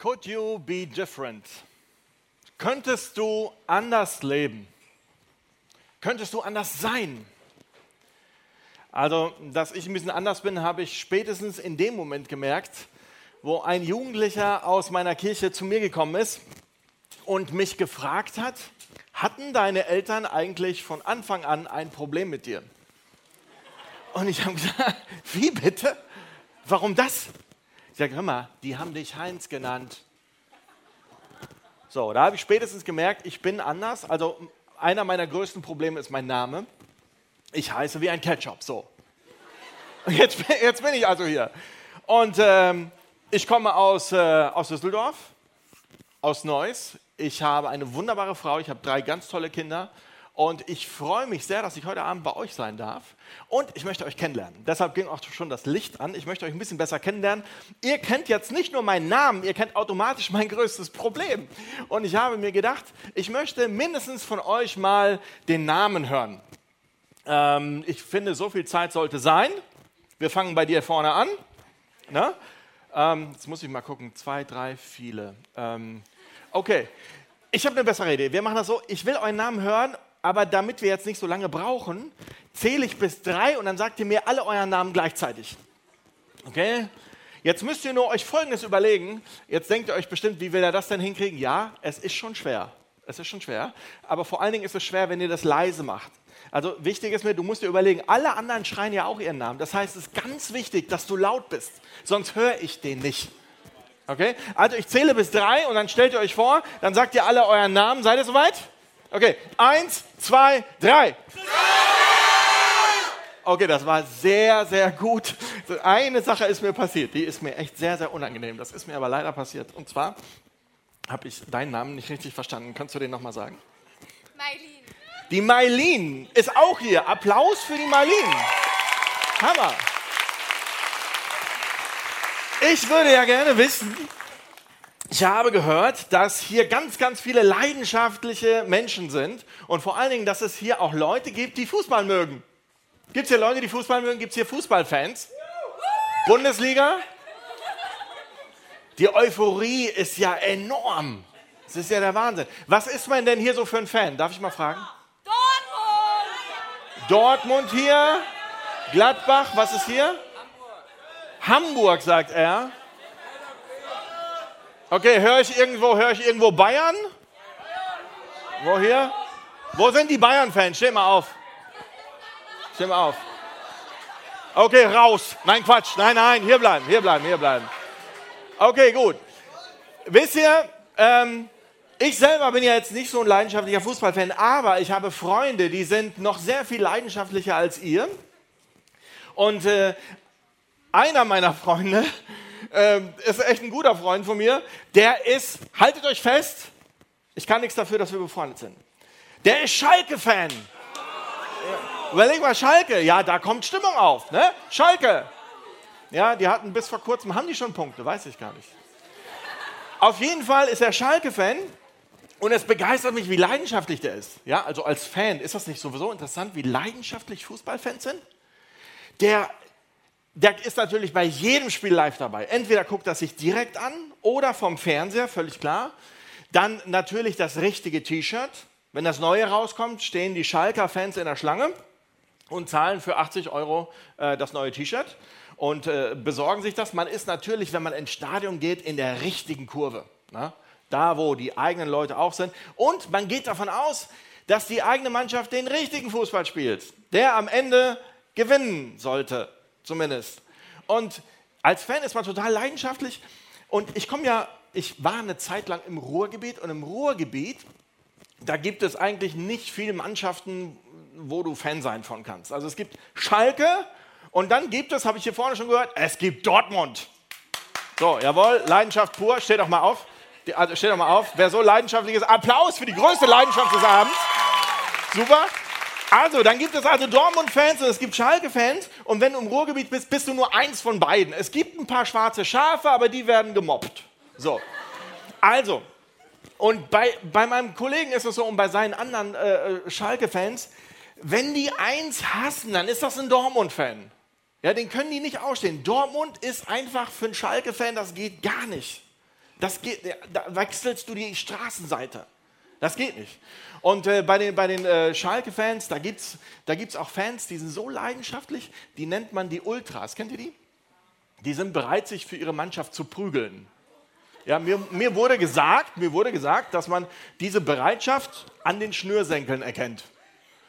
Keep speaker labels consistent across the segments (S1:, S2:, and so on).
S1: Could you be different? Könntest du anders leben? Könntest du anders sein? Also, dass ich ein bisschen anders bin, habe ich spätestens in dem Moment gemerkt, wo ein Jugendlicher aus meiner Kirche zu mir gekommen ist und mich gefragt hat, hatten deine Eltern eigentlich von Anfang an ein Problem mit dir? Und ich habe gesagt, wie bitte? Warum das? Ich sage, hör mal, die haben dich Heinz genannt. So, da habe ich spätestens gemerkt, ich bin anders. Also einer meiner größten Probleme ist mein Name. Ich heiße wie ein Ketchup, so. Jetzt, jetzt bin ich also hier. Und ähm, ich komme aus, äh, aus Düsseldorf, aus Neuss. Ich habe eine wunderbare Frau, ich habe drei ganz tolle Kinder und ich freue mich sehr, dass ich heute Abend bei euch sein darf. Und ich möchte euch kennenlernen. Deshalb ging auch schon das Licht an. Ich möchte euch ein bisschen besser kennenlernen. Ihr kennt jetzt nicht nur meinen Namen, ihr kennt automatisch mein größtes Problem. Und ich habe mir gedacht, ich möchte mindestens von euch mal den Namen hören. Ähm, ich finde, so viel Zeit sollte sein. Wir fangen bei dir vorne an. Na? Ähm, jetzt muss ich mal gucken. Zwei, drei, viele. Ähm, okay. Ich habe eine bessere Idee. Wir machen das so. Ich will euren Namen hören aber damit wir jetzt nicht so lange brauchen, zähle ich bis drei und dann sagt ihr mir alle euren Namen gleichzeitig. Okay? Jetzt müsst ihr nur euch Folgendes überlegen. Jetzt denkt ihr euch bestimmt, wie will er das denn hinkriegen? Ja, es ist schon schwer. Es ist schon schwer. Aber vor allen Dingen ist es schwer, wenn ihr das leise macht. Also wichtig ist mir, du musst dir überlegen, alle anderen schreien ja auch ihren Namen. Das heißt, es ist ganz wichtig, dass du laut bist. Sonst höre ich den nicht. Okay? Also ich zähle bis drei und dann stellt ihr euch vor, dann sagt ihr alle euren Namen. Seid ihr soweit? Okay, eins, zwei, drei. Okay, das war sehr, sehr gut. Eine Sache ist mir passiert, die ist mir echt sehr, sehr unangenehm. Das ist mir aber leider passiert. Und zwar habe ich deinen Namen nicht richtig verstanden. Kannst du den nochmal sagen? Mailin. Die Mailin ist auch hier. Applaus für die Mailin. Hammer. Ich würde ja gerne wissen, ich habe gehört, dass hier ganz, ganz viele leidenschaftliche Menschen sind und vor allen Dingen, dass es hier auch Leute gibt, die Fußball mögen. Gibt es hier Leute, die Fußball mögen? Gibt es hier Fußballfans? Bundesliga? Die Euphorie ist ja enorm. Das ist ja der Wahnsinn. Was ist man denn hier so für ein Fan? Darf ich mal fragen? Dortmund! Dortmund hier? Gladbach, was ist hier? Hamburg, Hamburg sagt er. Okay, höre ich irgendwo, höre ich irgendwo Bayern? Wo hier? Wo sind die Bayern-Fans? Steh mal auf. Steh mal auf. Okay, raus. Nein, Quatsch. Nein, nein, hier bleiben, hier bleiben, hier bleiben. Okay, gut. Wisst ihr, ähm, ich selber bin ja jetzt nicht so ein leidenschaftlicher Fußballfan, aber ich habe Freunde, die sind noch sehr viel leidenschaftlicher als ihr. Und äh, einer meiner Freunde, ähm, ist echt ein guter Freund von mir. Der ist, haltet euch fest, ich kann nichts dafür, dass wir befreundet sind. Der ist Schalke-Fan. Ja. Überleg mal, Schalke, ja, da kommt Stimmung auf, ne? Schalke. Ja, die hatten bis vor kurzem, haben die schon Punkte, weiß ich gar nicht. Auf jeden Fall ist er Schalke-Fan und es begeistert mich, wie leidenschaftlich der ist. Ja, also als Fan ist das nicht sowieso interessant, wie leidenschaftlich Fußballfans sind? Der der ist natürlich bei jedem Spiel live dabei. Entweder guckt er sich direkt an oder vom Fernseher, völlig klar. Dann natürlich das richtige T-Shirt. Wenn das neue rauskommt, stehen die Schalker-Fans in der Schlange und zahlen für 80 Euro äh, das neue T-Shirt und äh, besorgen sich das. Man ist natürlich, wenn man ins Stadion geht, in der richtigen Kurve. Na? Da, wo die eigenen Leute auch sind. Und man geht davon aus, dass die eigene Mannschaft den richtigen Fußball spielt, der am Ende gewinnen sollte zumindest. Und als Fan ist man total leidenschaftlich. Und ich komme ja, ich war eine Zeit lang im Ruhrgebiet und im Ruhrgebiet, da gibt es eigentlich nicht viele Mannschaften, wo du Fan sein von kannst. Also es gibt Schalke und dann gibt es, habe ich hier vorne schon gehört, es gibt Dortmund. So, jawohl, Leidenschaft pur, steht doch mal auf. Also steht doch mal auf. Wer so leidenschaftlich ist, Applaus für die größte Leidenschaft des Abends. Super. Also, dann gibt es also Dortmund-Fans und es gibt Schalke-Fans. Und wenn du im Ruhrgebiet bist, bist du nur eins von beiden. Es gibt ein paar schwarze Schafe, aber die werden gemobbt. So. Also, und bei, bei meinem Kollegen ist es so und bei seinen anderen äh, äh, Schalke-Fans, wenn die eins hassen, dann ist das ein Dortmund-Fan. Ja, den können die nicht ausstehen. Dortmund ist einfach für einen Schalke-Fan, das geht gar nicht. Das geht, da wechselst du die Straßenseite. Das geht nicht. Und äh, bei den, bei den äh, Schalke-Fans, da gibt es da gibt's auch Fans, die sind so leidenschaftlich, die nennt man die Ultras. Kennt ihr die? Die sind bereit, sich für ihre Mannschaft zu prügeln. Ja, mir, mir, wurde gesagt, mir wurde gesagt, dass man diese Bereitschaft an den Schnürsenkeln erkennt.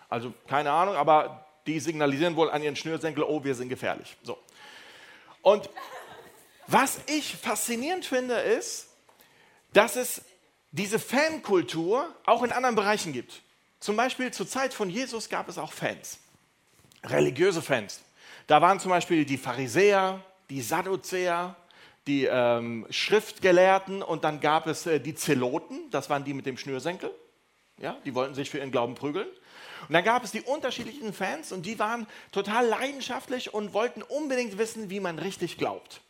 S1: Also keine Ahnung, aber die signalisieren wohl an ihren Schnürsenkel, oh, wir sind gefährlich. So. Und was ich faszinierend finde, ist, dass es diese Fankultur auch in anderen Bereichen gibt. Zum Beispiel zur Zeit von Jesus gab es auch Fans, religiöse Fans. Da waren zum Beispiel die Pharisäer, die Sadduzäer, die ähm, Schriftgelehrten und dann gab es äh, die Zeloten, das waren die mit dem Schnürsenkel. Ja, die wollten sich für ihren Glauben prügeln. Und dann gab es die unterschiedlichen Fans und die waren total leidenschaftlich und wollten unbedingt wissen, wie man richtig glaubt.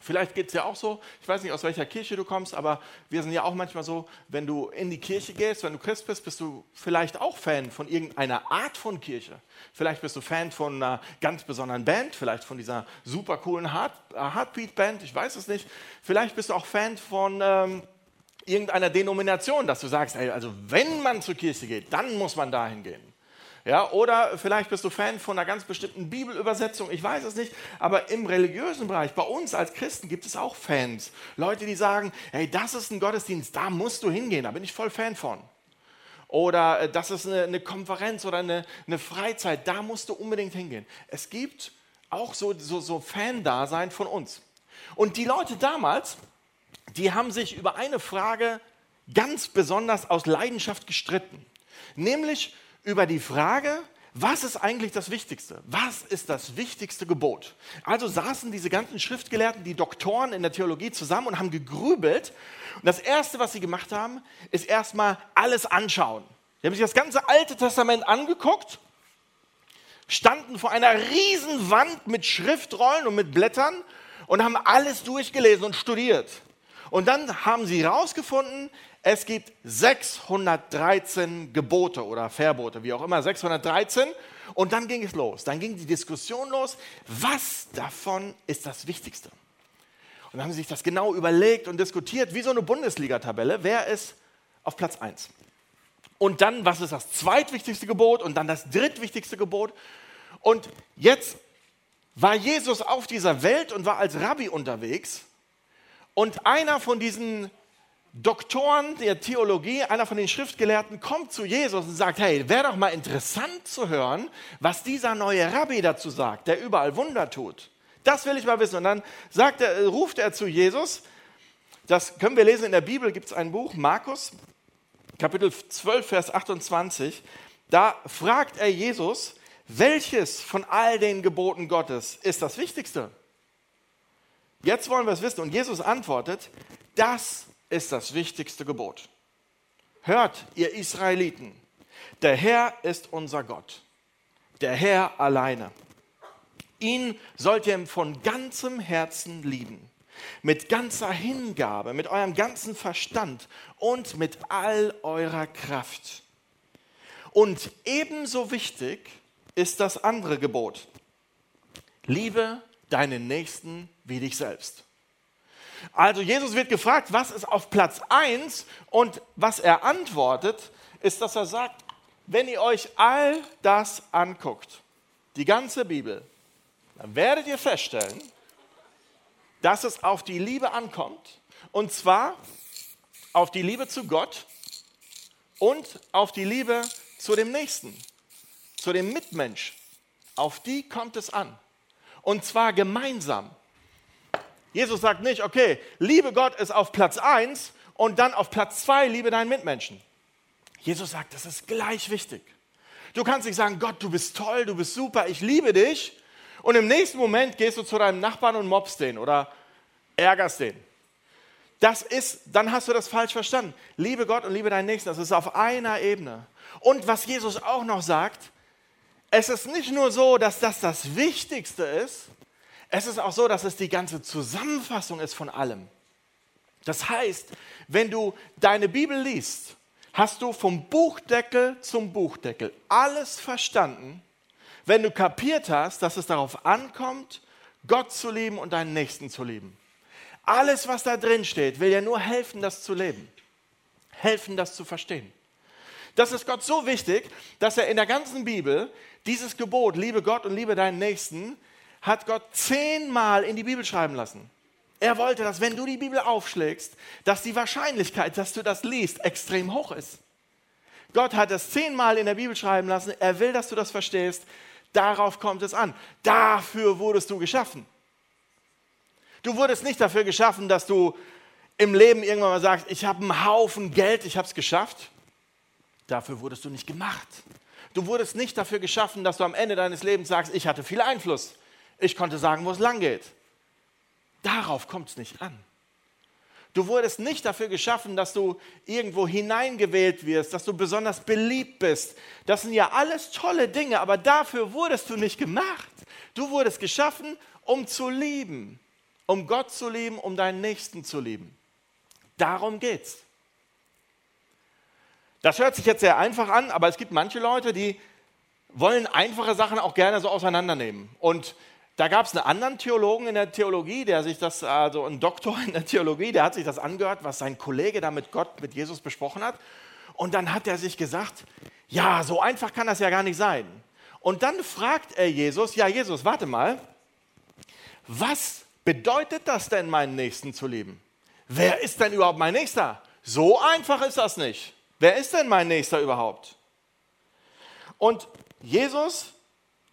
S1: Vielleicht geht es ja auch so, ich weiß nicht, aus welcher Kirche du kommst, aber wir sind ja auch manchmal so, wenn du in die Kirche gehst, wenn du Christ bist, bist du vielleicht auch Fan von irgendeiner Art von Kirche. Vielleicht bist du Fan von einer ganz besonderen Band, vielleicht von dieser super coolen Heart, äh, Heartbeat-Band, ich weiß es nicht. Vielleicht bist du auch Fan von ähm, irgendeiner Denomination, dass du sagst, ey, also wenn man zur Kirche geht, dann muss man dahin gehen. Ja, oder vielleicht bist du Fan von einer ganz bestimmten Bibelübersetzung, ich weiß es nicht, aber im religiösen Bereich, bei uns als Christen gibt es auch Fans. Leute, die sagen, hey, das ist ein Gottesdienst, da musst du hingehen, da bin ich voll Fan von. Oder äh, das ist eine, eine Konferenz oder eine, eine, Freizeit, da musst du unbedingt hingehen. Es gibt auch so, so, so Fan-Dasein von uns. Und die Leute damals, die haben sich über eine Frage ganz besonders aus Leidenschaft gestritten. Nämlich, über die Frage, was ist eigentlich das Wichtigste? Was ist das wichtigste Gebot? Also saßen diese ganzen Schriftgelehrten, die Doktoren in der Theologie zusammen und haben gegrübelt. Und das Erste, was sie gemacht haben, ist erstmal alles anschauen. Sie haben sich das ganze Alte Testament angeguckt, standen vor einer riesen Wand mit Schriftrollen und mit Blättern und haben alles durchgelesen und studiert. Und dann haben sie herausgefunden, es gibt 613 Gebote oder Verbote, wie auch immer, 613. Und dann ging es los. Dann ging die Diskussion los, was davon ist das Wichtigste? Und dann haben sie sich das genau überlegt und diskutiert, wie so eine Bundesliga-Tabelle, wer ist auf Platz 1? Und dann, was ist das zweitwichtigste Gebot? Und dann das drittwichtigste Gebot? Und jetzt war Jesus auf dieser Welt und war als Rabbi unterwegs. Und einer von diesen Doktoren der Theologie, einer von den Schriftgelehrten, kommt zu Jesus und sagt, hey, wäre doch mal interessant zu hören, was dieser neue Rabbi dazu sagt, der überall Wunder tut. Das will ich mal wissen. Und dann er, ruft er zu Jesus, das können wir lesen in der Bibel, gibt es ein Buch, Markus, Kapitel 12, Vers 28. Da fragt er Jesus, welches von all den Geboten Gottes ist das Wichtigste? Jetzt wollen wir es wissen. Und Jesus antwortet, das ist das wichtigste Gebot. Hört, ihr Israeliten, der Herr ist unser Gott, der Herr alleine. Ihn sollt ihr von ganzem Herzen lieben, mit ganzer Hingabe, mit eurem ganzen Verstand und mit all eurer Kraft. Und ebenso wichtig ist das andere Gebot. Liebe deinen Nächsten wie dich selbst. Also Jesus wird gefragt, was ist auf Platz 1 und was er antwortet, ist, dass er sagt, wenn ihr euch all das anguckt, die ganze Bibel, dann werdet ihr feststellen, dass es auf die Liebe ankommt. Und zwar auf die Liebe zu Gott und auf die Liebe zu dem Nächsten, zu dem Mitmensch. Auf die kommt es an. Und zwar gemeinsam. Jesus sagt nicht, okay, liebe Gott ist auf Platz 1 und dann auf Platz 2 liebe deinen Mitmenschen. Jesus sagt, das ist gleich wichtig. Du kannst nicht sagen, Gott, du bist toll, du bist super, ich liebe dich. Und im nächsten Moment gehst du zu deinem Nachbarn und mobst den oder ärgerst den. Das ist, dann hast du das falsch verstanden. Liebe Gott und liebe deinen Nächsten, das ist auf einer Ebene. Und was Jesus auch noch sagt, es ist nicht nur so, dass das das Wichtigste ist, es ist auch so, dass es die ganze Zusammenfassung ist von allem. Das heißt, wenn du deine Bibel liest, hast du vom Buchdeckel zum Buchdeckel alles verstanden, wenn du kapiert hast, dass es darauf ankommt, Gott zu lieben und deinen Nächsten zu lieben. Alles, was da drin steht, will ja nur helfen, das zu leben. Helfen, das zu verstehen. Das ist Gott so wichtig, dass er in der ganzen Bibel dieses Gebot, liebe Gott und liebe deinen Nächsten, hat Gott zehnmal in die Bibel schreiben lassen. Er wollte, dass wenn du die Bibel aufschlägst, dass die Wahrscheinlichkeit, dass du das liest, extrem hoch ist. Gott hat es zehnmal in der Bibel schreiben lassen. Er will, dass du das verstehst. Darauf kommt es an. Dafür wurdest du geschaffen. Du wurdest nicht dafür geschaffen, dass du im Leben irgendwann mal sagst, ich habe einen Haufen Geld, ich habe es geschafft. Dafür wurdest du nicht gemacht. Du wurdest nicht dafür geschaffen, dass du am Ende deines Lebens sagst, ich hatte viel Einfluss. Ich konnte sagen, wo es lang geht. Darauf kommt es nicht an. Du wurdest nicht dafür geschaffen, dass du irgendwo hineingewählt wirst, dass du besonders beliebt bist. Das sind ja alles tolle Dinge, aber dafür wurdest du nicht gemacht. Du wurdest geschaffen, um zu lieben, um Gott zu lieben, um deinen Nächsten zu lieben. Darum geht's. Das hört sich jetzt sehr einfach an, aber es gibt manche Leute, die wollen einfache Sachen auch gerne so auseinandernehmen. Und da gab es einen anderen Theologen in der Theologie, der sich das, also ein Doktor in der Theologie, der hat sich das angehört, was sein Kollege da mit Gott, mit Jesus besprochen hat. Und dann hat er sich gesagt, ja, so einfach kann das ja gar nicht sein. Und dann fragt er Jesus, ja Jesus, warte mal, was bedeutet das denn, meinen Nächsten zu lieben? Wer ist denn überhaupt mein Nächster? So einfach ist das nicht. Wer ist denn mein Nächster überhaupt? Und Jesus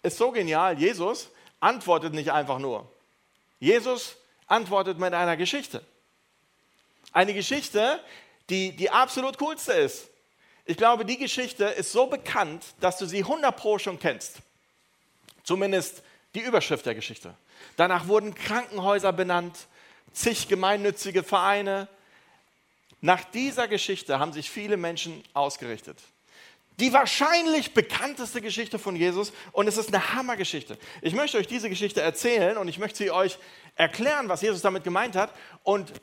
S1: ist so genial. Jesus antwortet nicht einfach nur. Jesus antwortet mit einer Geschichte. Eine Geschichte, die die absolut coolste ist. Ich glaube, die Geschichte ist so bekannt, dass du sie 100 pro schon kennst. Zumindest die Überschrift der Geschichte. Danach wurden Krankenhäuser benannt, zig gemeinnützige Vereine. Nach dieser Geschichte haben sich viele Menschen ausgerichtet die wahrscheinlich bekannteste Geschichte von Jesus und es ist eine Hammergeschichte. Ich möchte euch diese Geschichte erzählen und ich möchte sie euch erklären, was Jesus damit gemeint hat. Und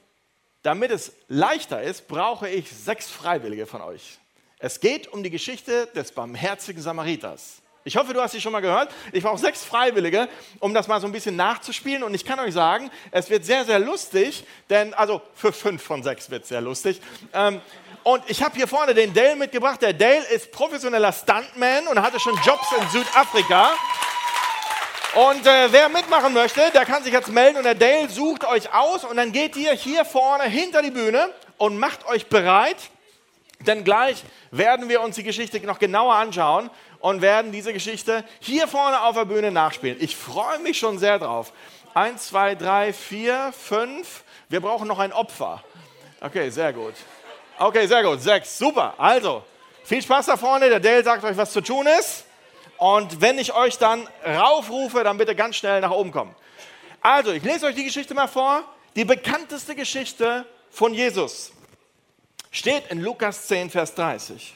S1: damit es leichter ist, brauche ich sechs Freiwillige von euch. Es geht um die Geschichte des barmherzigen Samariters. Ich hoffe, du hast sie schon mal gehört. Ich brauche sechs Freiwillige, um das mal so ein bisschen nachzuspielen. Und ich kann euch sagen, es wird sehr, sehr lustig, denn, also für fünf von sechs wird es sehr lustig. Ähm, und ich habe hier vorne den Dale mitgebracht. Der Dale ist professioneller Stuntman und hatte schon Jobs in Südafrika. Und äh, wer mitmachen möchte, der kann sich jetzt melden und der Dale sucht euch aus und dann geht ihr hier vorne hinter die Bühne und macht euch bereit, denn gleich werden wir uns die Geschichte noch genauer anschauen und werden diese Geschichte hier vorne auf der Bühne nachspielen. Ich freue mich schon sehr drauf. Eins, zwei, drei, vier, fünf. Wir brauchen noch ein Opfer. Okay, sehr gut. Okay, sehr gut. Sechs. Super. Also, viel Spaß da vorne. Der Dale sagt euch, was zu tun ist. Und wenn ich euch dann raufrufe, dann bitte ganz schnell nach oben kommen. Also, ich lese euch die Geschichte mal vor. Die bekannteste Geschichte von Jesus steht in Lukas 10, Vers 30.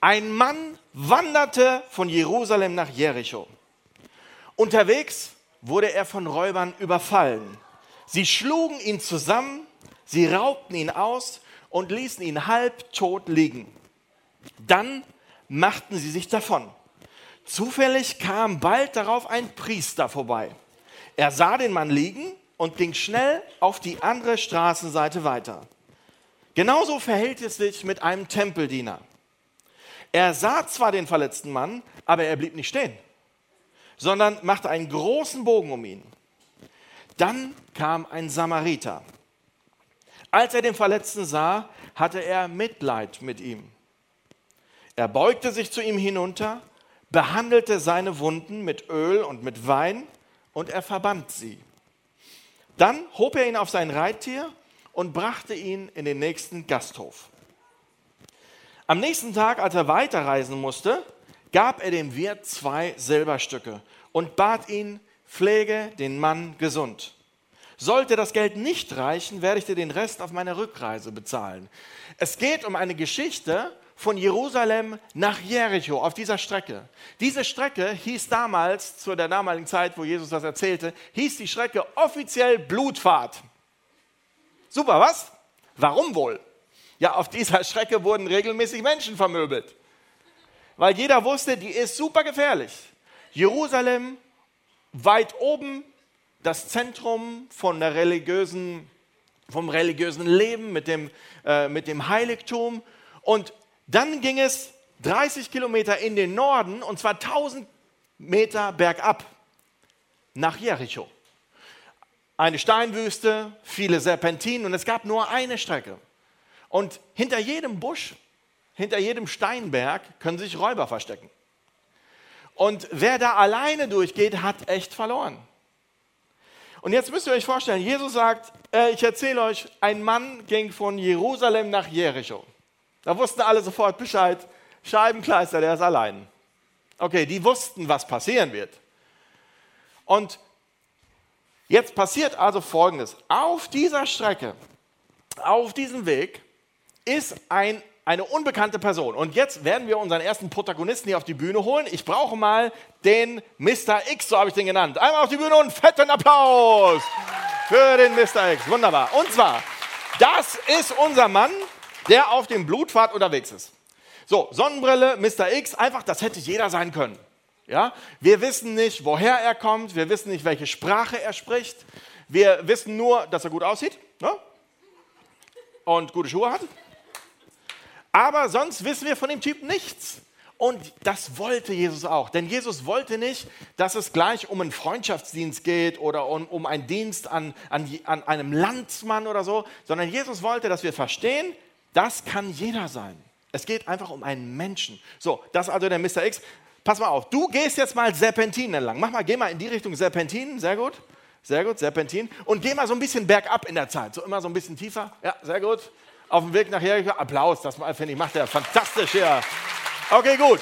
S1: Ein Mann wanderte von Jerusalem nach Jericho. Unterwegs wurde er von Räubern überfallen. Sie schlugen ihn zusammen, sie raubten ihn aus und ließen ihn halbtot liegen. Dann machten sie sich davon. Zufällig kam bald darauf ein Priester vorbei. Er sah den Mann liegen und ging schnell auf die andere Straßenseite weiter. Genauso verhält es sich mit einem Tempeldiener. Er sah zwar den verletzten Mann, aber er blieb nicht stehen, sondern machte einen großen Bogen um ihn. Dann kam ein Samariter. Als er den Verletzten sah, hatte er Mitleid mit ihm. Er beugte sich zu ihm hinunter, behandelte seine Wunden mit Öl und mit Wein und er verband sie. Dann hob er ihn auf sein Reittier und brachte ihn in den nächsten Gasthof. Am nächsten Tag, als er weiterreisen musste, gab er dem Wirt zwei Silberstücke und bat ihn, pflege den Mann gesund. Sollte das Geld nicht reichen, werde ich dir den Rest auf meiner Rückreise bezahlen. Es geht um eine Geschichte von Jerusalem nach Jericho auf dieser Strecke. Diese Strecke hieß damals, zu der damaligen Zeit, wo Jesus das erzählte, hieß die Strecke offiziell Blutfahrt. Super, was? Warum wohl? Ja, auf dieser Strecke wurden regelmäßig Menschen vermöbelt. Weil jeder wusste, die ist super gefährlich. Jerusalem weit oben das Zentrum von der religiösen, vom religiösen Leben mit dem, äh, mit dem Heiligtum. Und dann ging es 30 Kilometer in den Norden und zwar 1000 Meter bergab nach Jericho. Eine Steinwüste, viele Serpentinen und es gab nur eine Strecke. Und hinter jedem Busch, hinter jedem Steinberg können sich Räuber verstecken. Und wer da alleine durchgeht, hat echt verloren. Und jetzt müsst ihr euch vorstellen, Jesus sagt, äh, ich erzähle euch, ein Mann ging von Jerusalem nach Jericho. Da wussten alle sofort Bescheid, Scheibenkleister, der ist allein. Okay, die wussten, was passieren wird. Und jetzt passiert also Folgendes. Auf dieser Strecke, auf diesem Weg, ist ein eine unbekannte Person. Und jetzt werden wir unseren ersten Protagonisten hier auf die Bühne holen. Ich brauche mal den Mr. X, so habe ich den genannt. Einmal auf die Bühne und einen fetten Applaus für den Mr. X. Wunderbar. Und zwar, das ist unser Mann, der auf dem Blutpfad unterwegs ist. So, Sonnenbrille, Mr. X, einfach, das hätte jeder sein können. Ja? Wir wissen nicht, woher er kommt, wir wissen nicht, welche Sprache er spricht. Wir wissen nur, dass er gut aussieht ne? und gute Schuhe hat. Aber sonst wissen wir von dem Typ nichts. Und das wollte Jesus auch. Denn Jesus wollte nicht, dass es gleich um einen Freundschaftsdienst geht oder um, um einen Dienst an, an, an einem Landsmann oder so, sondern Jesus wollte, dass wir verstehen, das kann jeder sein. Es geht einfach um einen Menschen. So, das ist also der Mr. X. Pass mal auf, du gehst jetzt mal Serpentinen entlang. Mach mal, geh mal in die Richtung Serpentinen. Sehr gut. Sehr gut, Serpentin. Und geh mal so ein bisschen bergab in der Zeit. So immer so ein bisschen tiefer. Ja, sehr gut auf dem Weg nach Jericho. Applaus, das finde ich, macht er fantastisch hier. Okay, gut.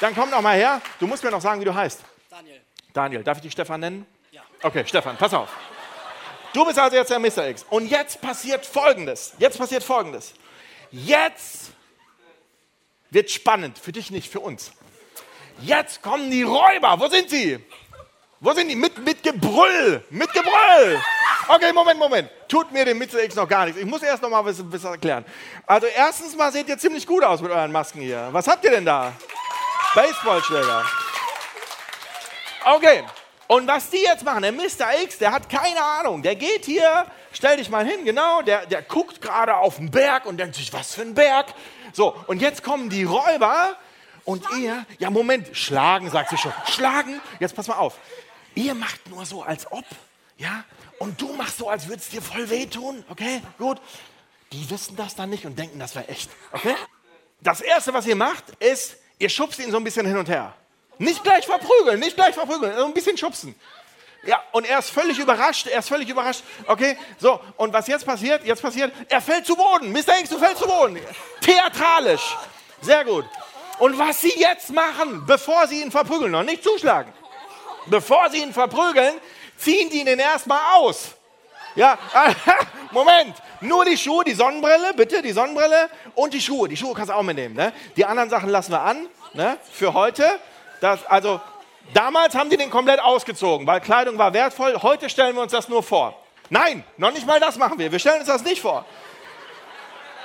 S1: Dann komm noch mal her. Du musst mir noch sagen, wie du heißt.
S2: Daniel.
S1: Daniel, darf ich dich Stefan nennen?
S2: Ja.
S1: Okay, Stefan, pass auf. Du bist also jetzt der Mr. X. Und jetzt passiert Folgendes. Jetzt passiert Folgendes. Jetzt wird spannend. Für dich nicht, für uns. Jetzt kommen die Räuber. Wo sind sie? Wo sind die? Mit, mit Gebrüll. Mit Gebrüll. Okay, Moment, Moment. Tut mir dem Mitzel X noch gar nichts. Ich muss erst noch mal was, was erklären. Also erstens mal seht ihr ziemlich gut aus mit euren Masken hier. Was habt ihr denn da? Baseballschläger. Okay. Und was die jetzt machen, der Mr. X, der hat keine Ahnung. Der geht hier, stell dich mal hin, genau, der, der guckt gerade auf den Berg und denkt sich, was für ein Berg. So, und jetzt kommen die Räuber und ihr, ja Moment, schlagen, sagt sie schon. Schlagen, jetzt pass mal auf. Ihr macht nur so, als ob, ja, und du machst so, als würde es dir voll wehtun, okay? Gut. Die wissen das dann nicht und denken, das wäre echt, okay? Das Erste, was ihr macht, ist, ihr schubst ihn so ein bisschen hin und her. Nicht gleich verprügeln, nicht gleich verprügeln, so ein bisschen schubsen. Ja, und er ist völlig überrascht, er ist völlig überrascht. Okay, so, und was jetzt passiert? Jetzt passiert, er fällt zu Boden. Mr. X, du fällst zu Boden. Theatralisch. Sehr gut. Und was sie jetzt machen, bevor sie ihn verprügeln, noch nicht zuschlagen, bevor sie ihn verprügeln, ziehen die ihn erstmal aus. Ja, Moment, nur die Schuhe, die Sonnenbrille, bitte, die Sonnenbrille und die Schuhe. Die Schuhe kannst du auch mitnehmen. Ne? Die anderen Sachen lassen wir an ne? für heute. Das, also damals haben die den komplett ausgezogen, weil Kleidung war wertvoll. Heute stellen wir uns das nur vor. Nein, noch nicht mal das machen wir. Wir stellen uns das nicht vor.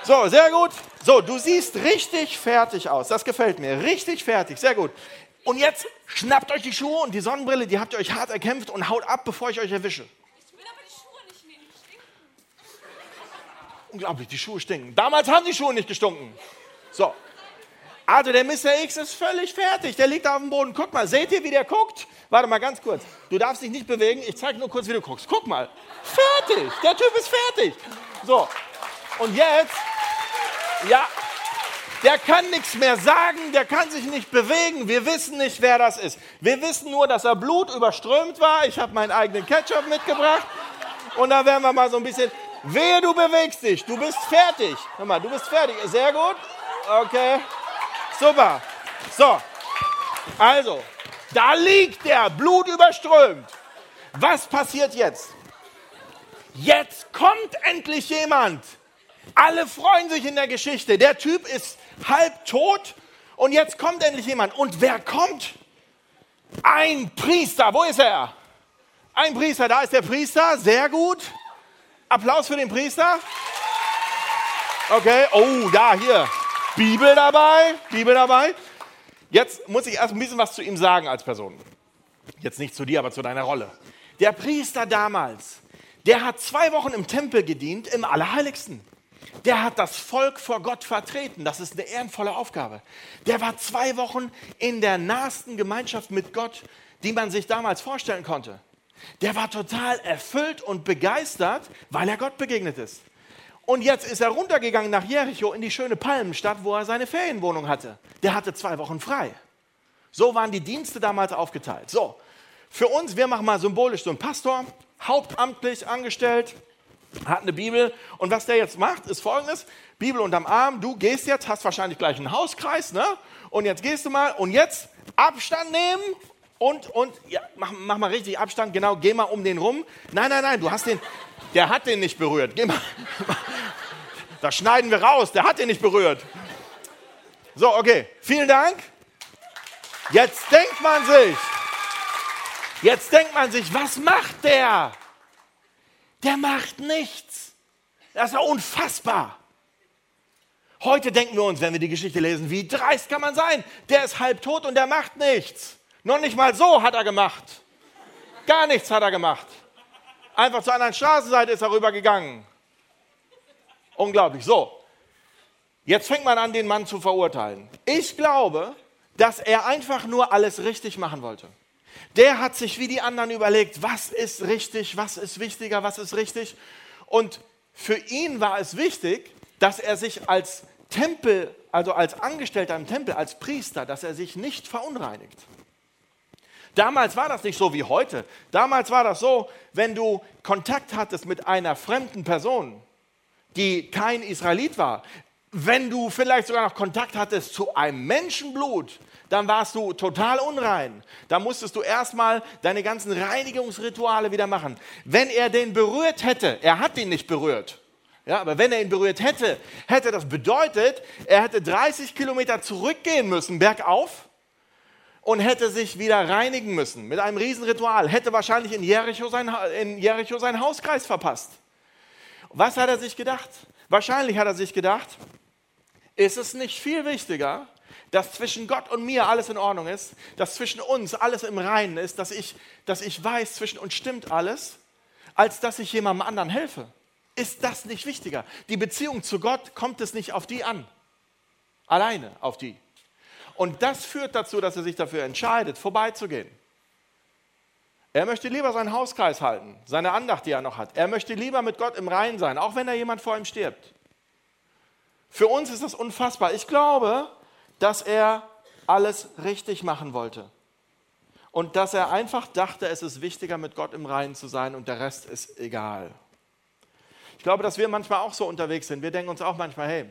S1: So, sehr gut. So, du siehst richtig fertig aus. Das gefällt mir. Richtig fertig. Sehr gut. Und jetzt schnappt euch die Schuhe und die Sonnenbrille, die habt ihr euch hart erkämpft und haut ab, bevor ich euch erwische.
S2: Ich will aber die Schuhe nicht nehmen, die stinken.
S1: Unglaublich, die Schuhe stinken. Damals haben die Schuhe nicht gestunken. So. Also der Mr. X ist völlig fertig. Der liegt auf dem Boden. Guck mal, seht ihr, wie der guckt? Warte mal ganz kurz. Du darfst dich nicht bewegen. Ich zeige nur kurz, wie du guckst. Guck mal. Fertig. Der Typ ist fertig. So. Und jetzt. Ja, der kann nichts mehr sagen, der kann sich nicht bewegen. Wir wissen nicht, wer das ist. Wir wissen nur, dass er Blut überströmt war. Ich habe meinen eigenen Ketchup mitgebracht. Und da werden wir mal so ein bisschen. Wehe, du bewegst dich. Du bist fertig. Hör mal, du bist fertig. Sehr gut. Okay. Super. So. Also, da liegt der, Blut überströmt. Was passiert jetzt? Jetzt kommt endlich jemand. Alle freuen sich in der Geschichte. Der Typ ist halb tot und jetzt kommt endlich jemand. Und wer kommt? Ein Priester. Wo ist er? Ein Priester. Da ist der Priester. Sehr gut. Applaus für den Priester. Okay. Oh, da, hier. Bibel dabei. Bibel dabei. Jetzt muss ich erst ein bisschen was zu ihm sagen als Person. Jetzt nicht zu dir, aber zu deiner Rolle. Der Priester damals, der hat zwei Wochen im Tempel gedient, im Allerheiligsten. Der hat das Volk vor Gott vertreten. Das ist eine ehrenvolle Aufgabe. Der war zwei Wochen in der nahesten Gemeinschaft mit Gott, die man sich damals vorstellen konnte. Der war total erfüllt und begeistert, weil er Gott begegnet ist. Und jetzt ist er runtergegangen nach Jericho in die schöne Palmenstadt, wo er seine Ferienwohnung hatte. Der hatte zwei Wochen frei. So waren die Dienste damals aufgeteilt. So, für uns, wir machen mal symbolisch so einen Pastor, hauptamtlich angestellt, hat eine Bibel. Und was der jetzt macht, ist folgendes: Bibel unterm Arm, du gehst jetzt, hast wahrscheinlich gleich einen Hauskreis, ne? Und jetzt gehst du mal und jetzt Abstand nehmen und, und, ja, mach, mach mal richtig Abstand, genau, geh mal um den rum. Nein, nein, nein, du hast den, der hat den nicht berührt. Geh mal. Das schneiden wir raus, der hat den nicht berührt. So, okay, vielen Dank. Jetzt denkt man sich, jetzt denkt man sich, was macht der? Der macht nichts. Das ist ja unfassbar. Heute denken wir uns, wenn wir die Geschichte lesen, wie dreist kann man sein? Der ist halb tot und der macht nichts. Noch nicht mal so hat er gemacht. Gar nichts hat er gemacht. Einfach zur anderen Straßenseite ist er rübergegangen. Unglaublich. So, jetzt fängt man an, den Mann zu verurteilen. Ich glaube, dass er einfach nur alles richtig machen wollte. Der hat sich wie die anderen überlegt, was ist richtig, was ist wichtiger, was ist richtig. Und für ihn war es wichtig, dass er sich als Tempel, also als Angestellter im Tempel, als Priester, dass er sich nicht verunreinigt. Damals war das nicht so wie heute. Damals war das so, wenn du Kontakt hattest mit einer fremden Person, die kein Israelit war, wenn du vielleicht sogar noch Kontakt hattest zu einem Menschenblut, dann warst du total unrein. Da musstest du erstmal deine ganzen Reinigungsrituale wieder machen. Wenn er den berührt hätte, er hat ihn nicht berührt, ja, aber wenn er ihn berührt hätte, hätte das bedeutet, er hätte 30 Kilometer zurückgehen müssen, bergauf, und hätte sich wieder reinigen müssen mit einem Riesenritual, hätte wahrscheinlich in Jericho, sein, in Jericho seinen Hauskreis verpasst. Was hat er sich gedacht? Wahrscheinlich hat er sich gedacht, ist es nicht viel wichtiger, dass zwischen Gott und mir alles in Ordnung ist, dass zwischen uns alles im Reinen ist, dass ich, dass ich weiß, zwischen uns stimmt alles, als dass ich jemandem anderen helfe? Ist das nicht wichtiger? Die Beziehung zu Gott kommt es nicht auf die an, alleine auf die. Und das führt dazu, dass er sich dafür entscheidet, vorbeizugehen. Er möchte lieber seinen Hauskreis halten, seine Andacht, die er noch hat. Er möchte lieber mit Gott im Reinen sein, auch wenn da jemand vor ihm stirbt. Für uns ist das unfassbar. Ich glaube, dass er alles richtig machen wollte. Und dass er einfach dachte, es ist wichtiger, mit Gott im Reinen zu sein und der Rest ist egal. Ich glaube, dass wir manchmal auch so unterwegs sind. Wir denken uns auch manchmal, hey,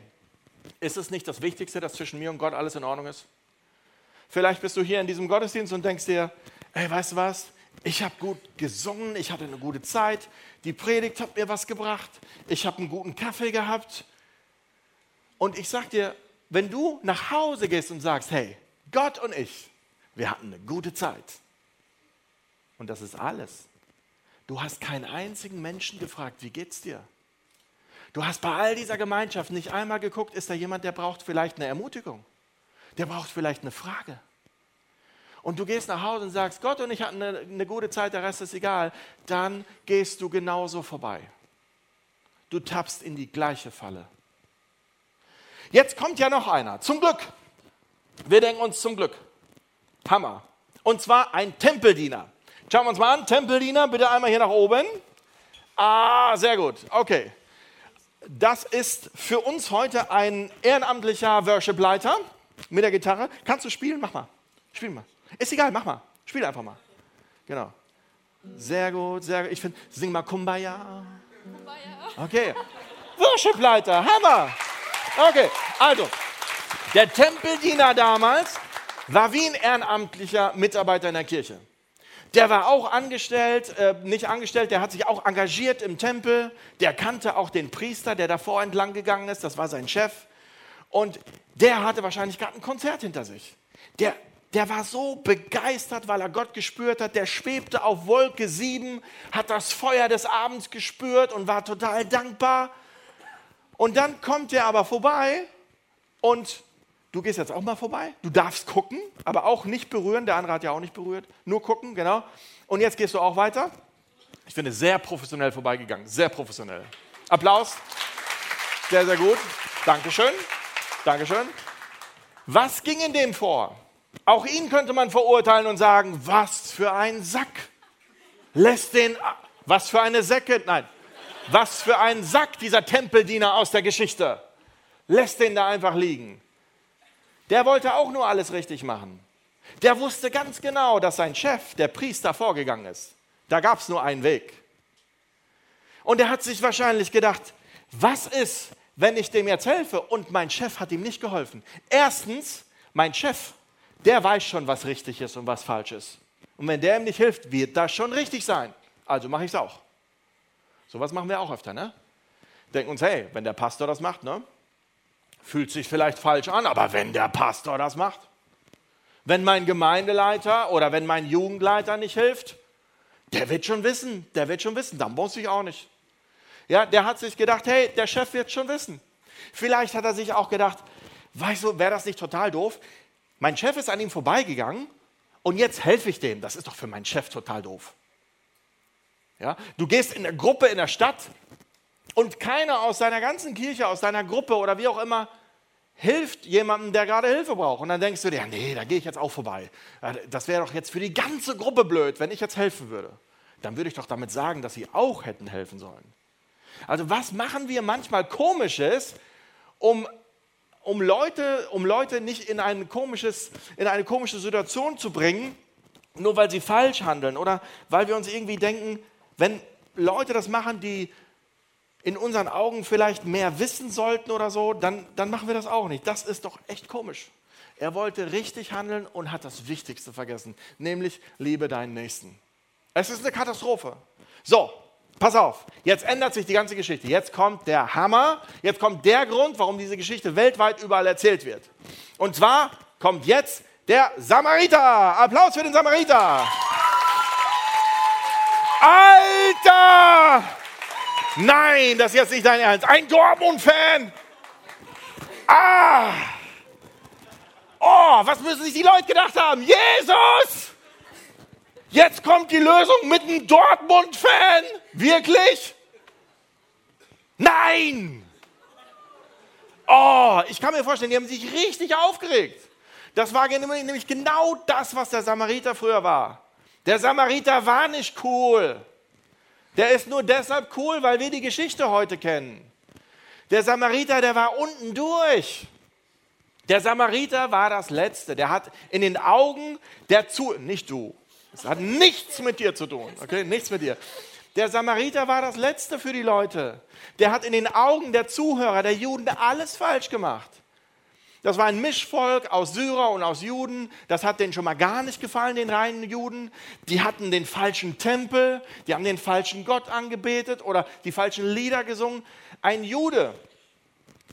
S1: ist es nicht das Wichtigste, dass zwischen mir und Gott alles in Ordnung ist? Vielleicht bist du hier in diesem Gottesdienst und denkst dir, hey, weißt du was? Ich habe gut gesungen, ich hatte eine gute Zeit, die Predigt hat mir was gebracht, ich habe einen guten Kaffee gehabt. Und ich sag dir, wenn du nach Hause gehst und sagst, hey, Gott und ich, wir hatten eine gute Zeit. Und das ist alles. Du hast keinen einzigen Menschen gefragt, wie geht's dir? Du hast bei all dieser Gemeinschaft nicht einmal geguckt, ist da jemand, der braucht vielleicht eine Ermutigung? Der braucht vielleicht eine Frage. Und du gehst nach Hause und sagst, Gott und ich hatten eine, eine gute Zeit, der Rest ist egal. Dann gehst du genauso vorbei. Du tappst in die gleiche Falle. Jetzt kommt ja noch einer. Zum Glück. Wir denken uns zum Glück. Hammer. Und zwar ein Tempeldiener. Schauen wir uns mal an. Tempeldiener, bitte einmal hier nach oben. Ah, sehr gut. Okay. Das ist für uns heute ein ehrenamtlicher Worship-Leiter mit der Gitarre. Kannst du spielen? Mach mal. Spiel mal. Ist egal, mach mal. Spiel einfach mal. Genau. Sehr gut, sehr gut. Ich finde, sing mal Kumbaya. Kumbaya. Okay. Worship-Leiter, Hammer. Okay, also, der Tempeldiener damals war wie ein ehrenamtlicher Mitarbeiter in der Kirche. Der war auch angestellt, äh, nicht angestellt, der hat sich auch engagiert im Tempel. Der kannte auch den Priester, der davor entlang gegangen ist, das war sein Chef. Und der hatte wahrscheinlich gerade ein Konzert hinter sich. Der, der war so begeistert, weil er Gott gespürt hat. Der schwebte auf Wolke 7, hat das Feuer des Abends gespürt und war total dankbar. Und dann kommt er aber vorbei und du gehst jetzt auch mal vorbei. Du darfst gucken, aber auch nicht berühren. Der andere hat ja auch nicht berührt. Nur gucken, genau. Und jetzt gehst du auch weiter. Ich finde, sehr professionell vorbeigegangen. Sehr professionell. Applaus. Sehr, sehr gut. Dankeschön. Dankeschön. Was ging in dem vor? Auch ihn könnte man verurteilen und sagen, was für ein Sack. Lässt den, was für eine Säcke, nein, was für ein Sack dieser Tempeldiener aus der Geschichte. Lässt den da einfach liegen. Der wollte auch nur alles richtig machen. Der wusste ganz genau, dass sein Chef, der Priester, vorgegangen ist. Da gab es nur einen Weg. Und er hat sich wahrscheinlich gedacht, was ist, wenn ich dem jetzt helfe und mein Chef hat ihm nicht geholfen? Erstens, mein Chef, der weiß schon, was richtig ist und was falsch ist. Und wenn der ihm nicht hilft, wird das schon richtig sein. Also mache ich es auch. Sowas machen wir auch öfter, ne? Denken uns, hey, wenn der Pastor das macht, ne? Fühlt sich vielleicht falsch an, aber wenn der Pastor das macht, wenn mein Gemeindeleiter oder wenn mein Jugendleiter nicht hilft, der wird schon wissen, der wird schon wissen, dann muss ich auch nicht. Ja, der hat sich gedacht, hey, der Chef wird schon wissen. Vielleicht hat er sich auch gedacht, weißt du, wäre das nicht total doof? Mein Chef ist an ihm vorbeigegangen und jetzt helfe ich dem. Das ist doch für meinen Chef total doof. Ja, du gehst in eine Gruppe in der Stadt und keiner aus deiner ganzen Kirche, aus deiner Gruppe oder wie auch immer, hilft jemandem, der gerade Hilfe braucht. Und dann denkst du dir, nee, da gehe ich jetzt auch vorbei. Das wäre doch jetzt für die ganze Gruppe blöd, wenn ich jetzt helfen würde. Dann würde ich doch damit sagen, dass sie auch hätten helfen sollen. Also was machen wir manchmal komisches, um, um, Leute, um Leute nicht in, ein komisches, in eine komische Situation zu bringen, nur weil sie falsch handeln oder weil wir uns irgendwie denken, wenn Leute das machen, die in unseren Augen vielleicht mehr wissen sollten oder so, dann, dann machen wir das auch nicht. Das ist doch echt komisch. Er wollte richtig handeln und hat das Wichtigste vergessen, nämlich liebe deinen Nächsten. Es ist eine Katastrophe. So, pass auf, jetzt ändert sich die ganze Geschichte. Jetzt kommt der Hammer, jetzt kommt der Grund, warum diese Geschichte weltweit überall erzählt wird. Und zwar kommt jetzt der Samariter. Applaus für den Samariter. Alter! Nein, das ist jetzt nicht dein Ernst. Ein Dortmund-Fan. Ah! Oh, was müssen sich die Leute gedacht haben? Jesus! Jetzt kommt die Lösung mit einem Dortmund-Fan. Wirklich? Nein! Oh, ich kann mir vorstellen, die haben sich richtig aufgeregt. Das war nämlich genau das, was der Samariter früher war. Der Samariter war nicht cool. Der ist nur deshalb cool, weil wir die Geschichte heute kennen. Der Samariter, der war unten durch. Der Samariter war das Letzte. Der hat in den Augen der zu, nicht du. Das hat nichts mit dir zu tun. Okay, nichts mit dir. Der Samariter war das Letzte für die Leute. Der hat in den Augen der Zuhörer, der Juden, alles falsch gemacht. Das war ein Mischvolk aus Syrer und aus Juden. Das hat denen schon mal gar nicht gefallen, den reinen Juden. Die hatten den falschen Tempel, die haben den falschen Gott angebetet oder die falschen Lieder gesungen. Ein Jude,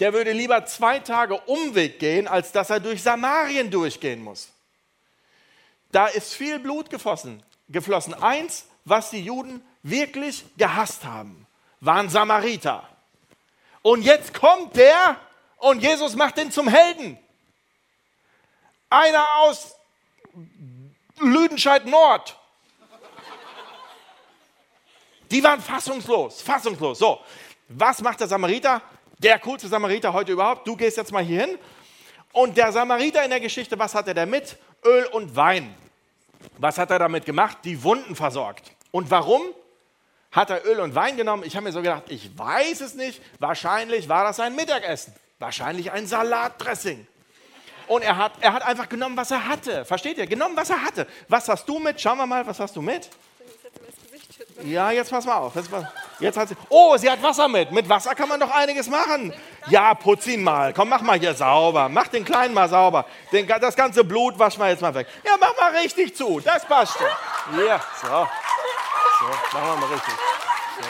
S1: der würde lieber zwei Tage Umweg gehen, als dass er durch Samarien durchgehen muss. Da ist viel Blut geflossen. geflossen. Eins, was die Juden wirklich gehasst haben, waren Samariter. Und jetzt kommt der und Jesus macht den zum Helden. Einer aus Lüdenscheid Nord. Die waren fassungslos, fassungslos. So, was macht der Samariter? Der coolste Samariter heute überhaupt. Du gehst jetzt mal hier hin. Und der Samariter in der Geschichte, was hat er damit? Öl und Wein. Was hat er damit gemacht? Die Wunden versorgt. Und warum? Hat er Öl und Wein genommen? Ich habe mir so gedacht, ich weiß es nicht. Wahrscheinlich war das sein Mittagessen. Wahrscheinlich ein Salatdressing. Und er hat, er hat einfach genommen, was er hatte. Versteht ihr? Genommen, was er hatte. Was hast du mit? Schauen wir mal, was hast du mit? Ja, jetzt pass mal auf. Jetzt, jetzt hat sie, oh, sie hat Wasser mit. Mit Wasser kann man doch einiges machen. Ja, putz ihn mal. Komm, mach mal hier sauber. Mach den Kleinen mal sauber. Den, das ganze Blut wasch mal jetzt mal weg. Ja, mach mal richtig zu. Das passt. Ja, so. So, machen wir mal richtig.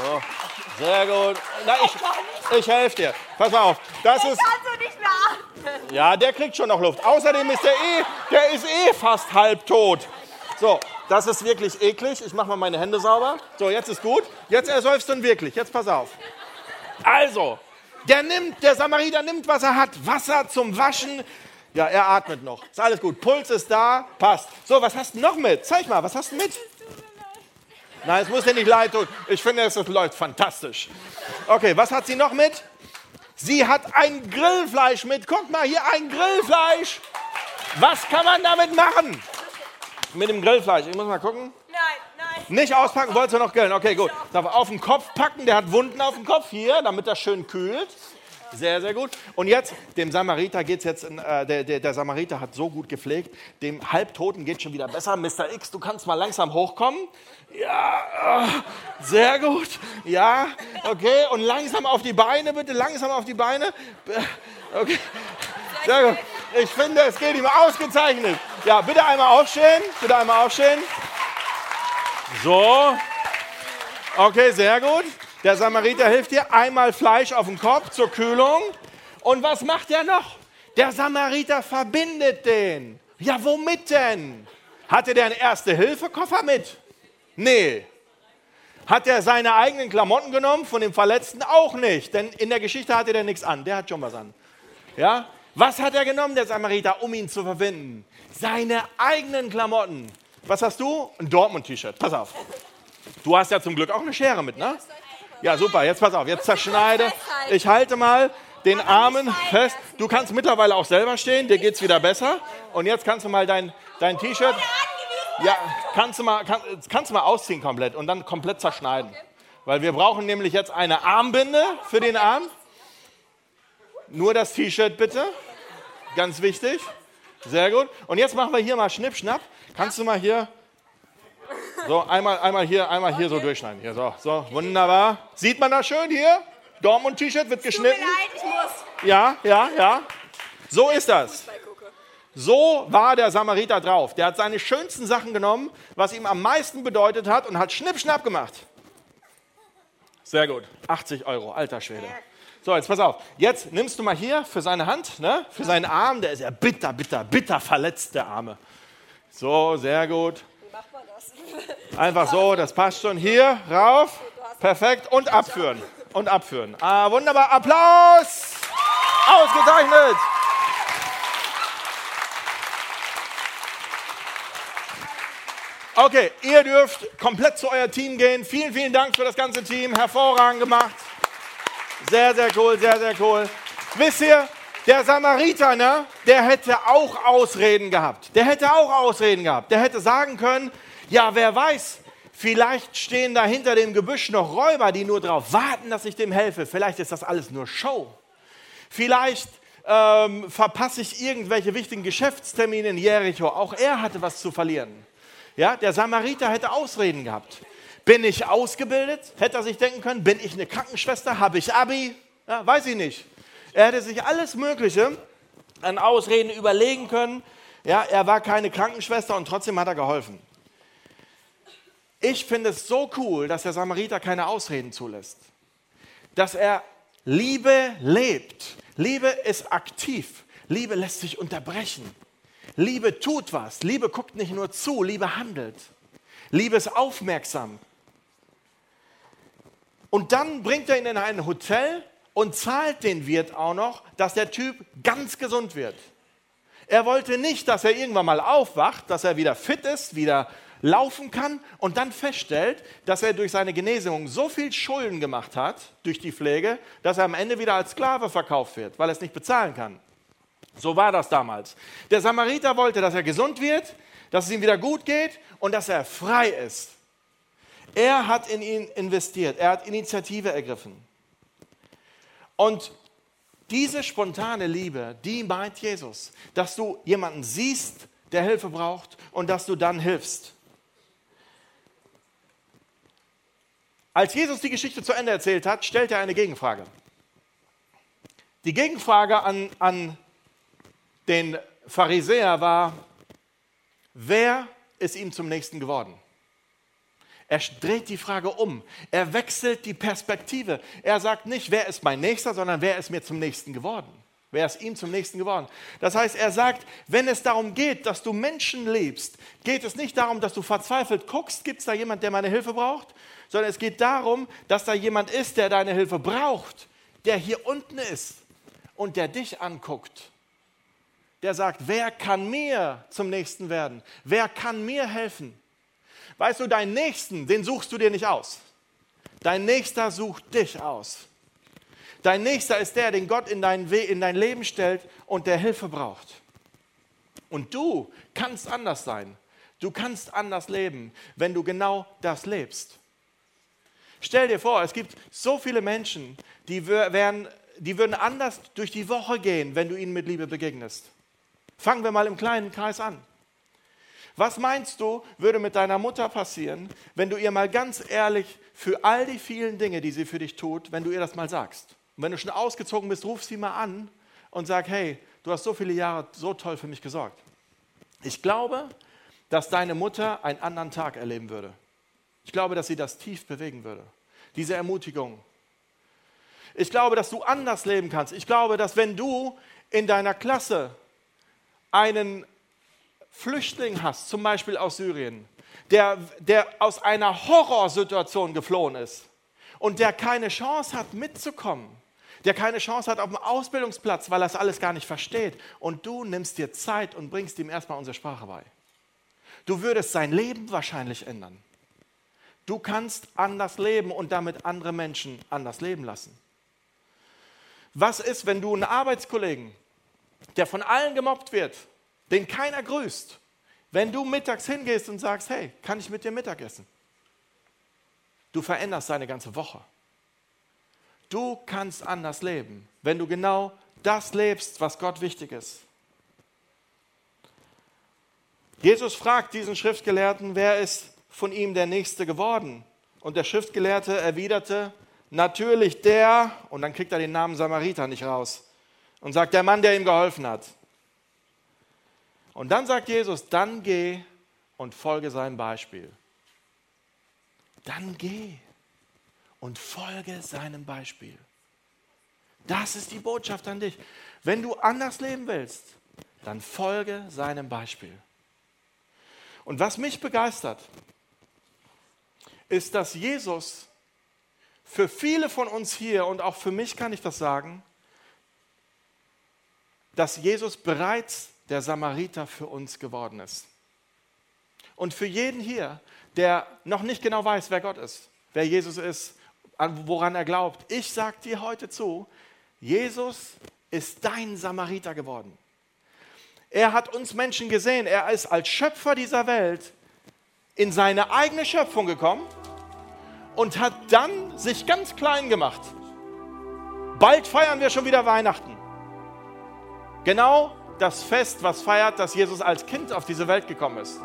S1: So. Sehr gut. Na, ich, ich helfe dir. Pass mal auf. Das ist. Ja, der kriegt schon noch Luft. Außerdem ist der eh, der ist eh fast halb tot. So, das ist wirklich eklig. Ich mache mal meine Hände sauber. So, jetzt ist gut. Jetzt ersäufst du wirklich. Jetzt pass auf. Also, der nimmt, der Samariter nimmt, was er hat. Wasser zum Waschen. Ja, er atmet noch. Ist alles gut. Puls ist da. Passt. So, was hast du noch mit? Zeig mal, was hast du mit? Nein, es muss dir nicht leid tun. Ich finde, es läuft fantastisch. Okay, was hat sie noch mit? Sie hat ein Grillfleisch mit. Guck mal hier, ein Grillfleisch. Was kann man damit machen? Mit dem Grillfleisch. Ich muss mal gucken.
S2: Nein, nein.
S1: Nicht auspacken, wolltest du noch grillen? Okay, gut. Darf auf den Kopf packen, der hat Wunden auf dem Kopf hier, damit das schön kühlt. Sehr, sehr gut. Und jetzt, dem Samariter geht es jetzt, äh, der, der, der Samariter hat so gut gepflegt, dem Halbtoten geht schon wieder besser. Mr. X, du kannst mal langsam hochkommen. Ja, äh, sehr gut. Ja, okay. Und langsam auf die Beine, bitte, langsam auf die Beine. Äh, okay. Sehr gut. Ich finde, es geht ihm ausgezeichnet. Ja, bitte einmal aufstehen. Bitte einmal aufstehen. So. Okay, sehr gut. Der Samariter hilft dir. Einmal Fleisch auf den Kopf zur Kühlung. Und was macht er noch? Der Samariter verbindet den. Ja, womit denn? Hatte der einen Erste-Hilfe-Koffer mit? Nee. Hat er seine eigenen Klamotten genommen von dem Verletzten? Auch nicht. Denn in der Geschichte hatte der nichts an. Der hat schon was an. Ja? Was hat er genommen, der Samariter, um ihn zu verbinden? Seine eigenen Klamotten. Was hast du? Ein Dortmund-T-Shirt. Pass auf. Du hast ja zum Glück auch eine Schere mit, ne? Ja, super. Jetzt pass auf. Jetzt zerschneide. Ich halte mal den Armen fest. Du kannst mittlerweile auch selber stehen. Dir geht es wieder besser. Und jetzt kannst du mal dein, dein T-Shirt. Ja, kannst du, mal, kann, kannst du mal ausziehen komplett und dann komplett zerschneiden. Weil wir brauchen nämlich jetzt eine Armbinde für den Arm. Nur das T-Shirt bitte. Ganz wichtig. Sehr gut. Und jetzt machen wir hier mal Schnipp, Schnapp. Kannst du mal hier so, einmal, einmal hier, einmal hier so durchschneiden. Hier, so, so, wunderbar. Sieht man das schön hier? Dortmund-T-Shirt wird geschnitten.
S2: Tut mir leid, ich muss.
S1: Ja, ja, ja. So ist das. So war der Samariter drauf. Der hat seine schönsten Sachen genommen, was ihm am meisten bedeutet hat, und hat Schnipp-Schnapp gemacht. Sehr gut. 80 Euro, alter Schwede. So, jetzt pass auf. Jetzt nimmst du mal hier für seine Hand, ne, für seinen Arm, der ist ja bitter, bitter, bitter verletzt, der Arme. So, sehr gut.
S2: Wie macht man das?
S1: Einfach so, das passt schon. Hier, rauf. Perfekt. Und abführen. Und abführen. Ah, wunderbar. Applaus. Ausgezeichnet. Okay, ihr dürft komplett zu euer Team gehen. Vielen, vielen Dank für das ganze Team. Hervorragend gemacht. Sehr, sehr cool, sehr, sehr cool. Wisst ihr, der Samariter, ne, der hätte auch Ausreden gehabt. Der hätte auch Ausreden gehabt. Der hätte sagen können, ja, wer weiß, vielleicht stehen da hinter dem Gebüsch noch Räuber, die nur darauf warten, dass ich dem helfe. Vielleicht ist das alles nur Show. Vielleicht ähm, verpasse ich irgendwelche wichtigen Geschäftstermine in Jericho. Auch er hatte was zu verlieren. Ja, der Samariter hätte Ausreden gehabt. Bin ich ausgebildet? Hätte er sich denken können. Bin ich eine Krankenschwester? Habe ich Abi? Ja, weiß ich nicht. Er hätte sich alles Mögliche an Ausreden überlegen können. Ja, er war keine Krankenschwester und trotzdem hat er geholfen. Ich finde es so cool, dass der Samariter keine Ausreden zulässt. Dass er Liebe lebt. Liebe ist aktiv. Liebe lässt sich unterbrechen. Liebe tut was. Liebe guckt nicht nur zu, Liebe handelt. Liebe ist aufmerksam. Und dann bringt er ihn in ein Hotel und zahlt den Wirt auch noch, dass der Typ ganz gesund wird. Er wollte nicht, dass er irgendwann mal aufwacht, dass er wieder fit ist, wieder laufen kann und dann feststellt, dass er durch seine Genesung so viel Schulden gemacht hat durch die Pflege, dass er am Ende wieder als Sklave verkauft wird, weil er es nicht bezahlen kann. So war das damals. Der Samariter wollte, dass er gesund wird, dass es ihm wieder gut geht und dass er frei ist. Er hat in ihn investiert, er hat Initiative ergriffen. Und diese spontane Liebe, die meint Jesus, dass du jemanden siehst, der Hilfe braucht und dass du dann hilfst. Als Jesus die Geschichte zu Ende erzählt hat, stellt er eine Gegenfrage. Die Gegenfrage an, an den Pharisäer war, wer ist ihm zum Nächsten geworden? Er dreht die Frage um. Er wechselt die Perspektive. Er sagt nicht, wer ist mein Nächster, sondern wer ist mir zum Nächsten geworden? Wer ist ihm zum Nächsten geworden? Das heißt, er sagt, wenn es darum geht, dass du Menschen liebst, geht es nicht darum, dass du verzweifelt guckst, gibt es da jemand, der meine Hilfe braucht, sondern es geht darum, dass da jemand ist, der deine Hilfe braucht, der hier unten ist und der dich anguckt. Der sagt, wer kann mir zum Nächsten werden? Wer kann mir helfen? Weißt du, deinen Nächsten, den suchst du dir nicht aus. Dein Nächster sucht dich aus. Dein Nächster ist der, den Gott in dein, in dein Leben stellt und der Hilfe braucht. Und du kannst anders sein. Du kannst anders leben, wenn du genau das lebst. Stell dir vor, es gibt so viele Menschen, die, wären, die würden anders durch die Woche gehen, wenn du ihnen mit Liebe begegnest. Fangen wir mal im kleinen Kreis an. Was meinst du, würde mit deiner Mutter passieren, wenn du ihr mal ganz ehrlich für all die vielen Dinge, die sie für dich tut, wenn du ihr das mal sagst? Und wenn du schon ausgezogen bist, ruf sie mal an und sag, hey, du hast so viele Jahre so toll für mich gesorgt. Ich glaube, dass deine Mutter einen anderen Tag erleben würde. Ich glaube, dass sie das tief bewegen würde. Diese Ermutigung. Ich glaube, dass du anders leben kannst. Ich glaube, dass wenn du in deiner Klasse einen Flüchtling hast, zum Beispiel aus Syrien, der, der aus einer Horrorsituation geflohen ist und der keine Chance hat mitzukommen, der keine Chance hat auf dem Ausbildungsplatz, weil er das alles gar nicht versteht. Und du nimmst dir Zeit und bringst ihm erstmal unsere Sprache bei. Du würdest sein Leben wahrscheinlich ändern. Du kannst anders leben und damit andere Menschen anders leben lassen. Was ist, wenn du einen Arbeitskollegen, der von allen gemobbt wird, den keiner grüßt, wenn du mittags hingehst und sagst, hey, kann ich mit dir Mittag essen? Du veränderst seine ganze Woche. Du kannst anders leben, wenn du genau das lebst, was Gott wichtig ist. Jesus fragt diesen Schriftgelehrten, wer ist von ihm der Nächste geworden? Und der Schriftgelehrte erwiderte, natürlich der, und dann kriegt er den Namen Samariter nicht raus, und sagt, der Mann, der ihm geholfen hat. Und dann sagt Jesus, dann geh und folge seinem Beispiel. Dann geh und folge seinem Beispiel. Das ist die Botschaft an dich. Wenn du anders leben willst, dann folge seinem Beispiel. Und was mich begeistert, ist, dass Jesus für viele von uns hier und auch für mich kann ich das sagen, dass Jesus bereits der Samariter für uns geworden ist. Und für jeden hier, der noch nicht genau weiß, wer Gott ist, wer Jesus ist, woran er glaubt. Ich sage dir heute zu, Jesus ist dein Samariter geworden. Er hat uns Menschen gesehen. Er ist als Schöpfer dieser Welt in seine eigene Schöpfung gekommen und hat dann sich ganz klein gemacht. Bald feiern wir schon wieder Weihnachten. Genau das Fest, was feiert, dass Jesus als Kind auf diese Welt gekommen ist.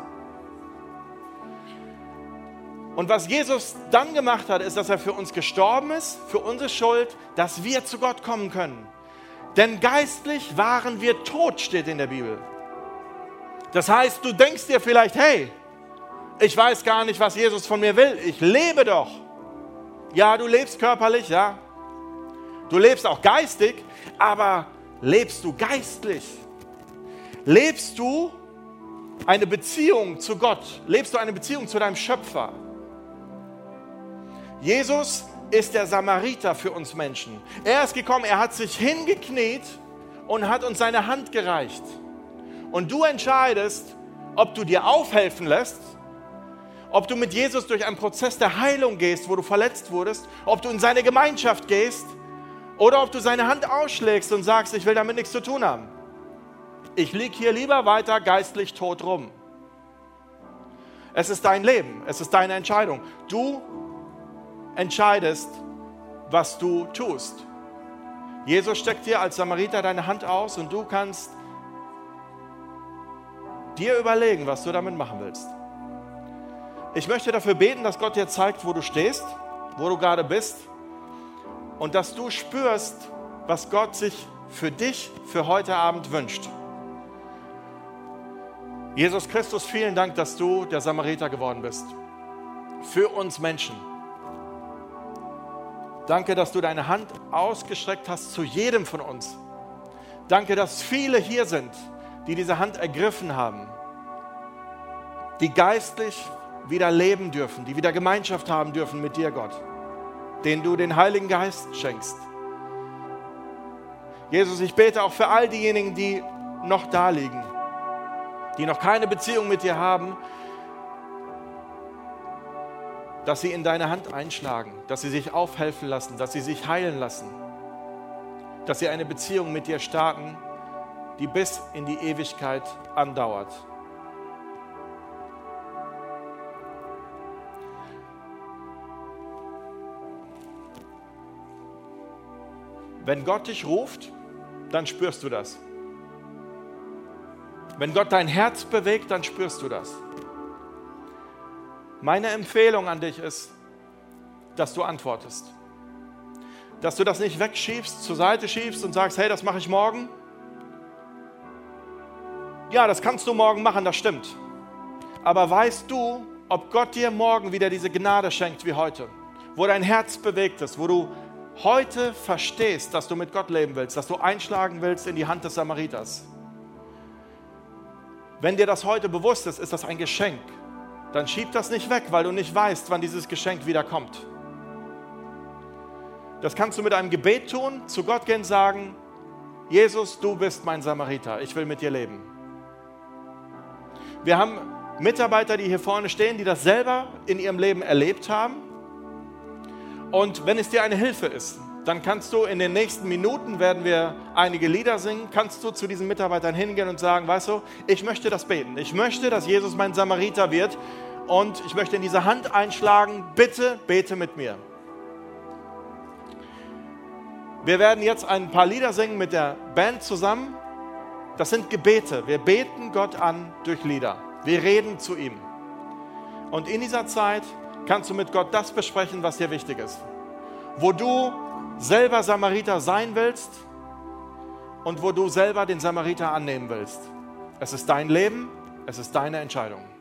S1: Und was Jesus dann gemacht hat, ist, dass er für uns gestorben ist, für unsere Schuld, dass wir zu Gott kommen können. Denn geistlich waren wir tot, steht in der Bibel. Das heißt, du denkst dir vielleicht, hey, ich weiß gar nicht, was Jesus von mir will. Ich lebe doch. Ja, du lebst körperlich, ja. Du lebst auch geistig, aber lebst du geistlich? Lebst du eine Beziehung zu Gott? Lebst du eine Beziehung zu deinem Schöpfer? Jesus ist der Samariter für uns Menschen. Er ist gekommen, er hat sich hingekniet und hat uns seine Hand gereicht. Und du entscheidest, ob du dir aufhelfen lässt, ob du mit Jesus durch einen Prozess der Heilung gehst, wo du verletzt wurdest, ob du in seine Gemeinschaft gehst oder ob du seine Hand ausschlägst und sagst, ich will damit nichts zu tun haben. Ich liege hier lieber weiter geistlich tot rum. Es ist dein Leben, es ist deine Entscheidung. Du entscheidest, was du tust. Jesus steckt dir als Samariter deine Hand aus und du kannst dir überlegen, was du damit machen willst. Ich möchte dafür beten, dass Gott dir zeigt, wo du stehst, wo du gerade bist und dass du spürst, was Gott sich für dich für heute Abend wünscht. Jesus Christus, vielen Dank, dass du der Samariter geworden bist. Für uns Menschen. Danke, dass du deine Hand ausgestreckt hast zu jedem von uns. Danke, dass viele hier sind, die diese Hand ergriffen haben, die geistlich wieder leben dürfen, die wieder Gemeinschaft haben dürfen mit dir, Gott, denen du den Heiligen Geist schenkst. Jesus, ich bete auch für all diejenigen, die noch da liegen, die noch keine Beziehung mit dir haben, dass sie in deine Hand einschlagen, dass sie sich aufhelfen lassen, dass sie sich heilen lassen, dass sie eine Beziehung mit dir starten, die bis in die Ewigkeit andauert. Wenn Gott dich ruft, dann spürst du das. Wenn Gott dein Herz bewegt, dann spürst du das. Meine Empfehlung an dich ist, dass du antwortest. Dass du das nicht wegschiebst, zur Seite schiebst und sagst, hey, das mache ich morgen. Ja, das kannst du morgen machen, das stimmt. Aber weißt du, ob Gott dir morgen wieder diese Gnade schenkt wie heute, wo dein Herz bewegt ist, wo du heute verstehst, dass du mit Gott leben willst, dass du einschlagen willst in die Hand des Samariters. Wenn dir das heute bewusst ist, ist das ein Geschenk. Dann schieb das nicht weg, weil du nicht weißt, wann dieses Geschenk wieder kommt. Das kannst du mit einem Gebet tun, zu Gott gehen, sagen, Jesus, du bist mein Samariter, ich will mit dir leben. Wir haben Mitarbeiter, die hier vorne stehen, die das selber in ihrem Leben erlebt haben und wenn es dir eine Hilfe ist, dann kannst du in den nächsten Minuten, werden wir einige Lieder singen, kannst du zu diesen Mitarbeitern hingehen und sagen, weißt du, ich möchte das beten. Ich möchte, dass Jesus mein Samariter wird und ich möchte in diese Hand einschlagen, bitte bete mit mir. Wir werden jetzt ein paar Lieder singen mit der Band zusammen. Das sind Gebete. Wir beten Gott an durch Lieder. Wir reden zu ihm. Und in dieser Zeit kannst du mit Gott das besprechen, was dir wichtig ist. Wo du selber Samariter sein willst und wo du selber den Samariter annehmen willst. Es ist dein Leben, es ist deine Entscheidung.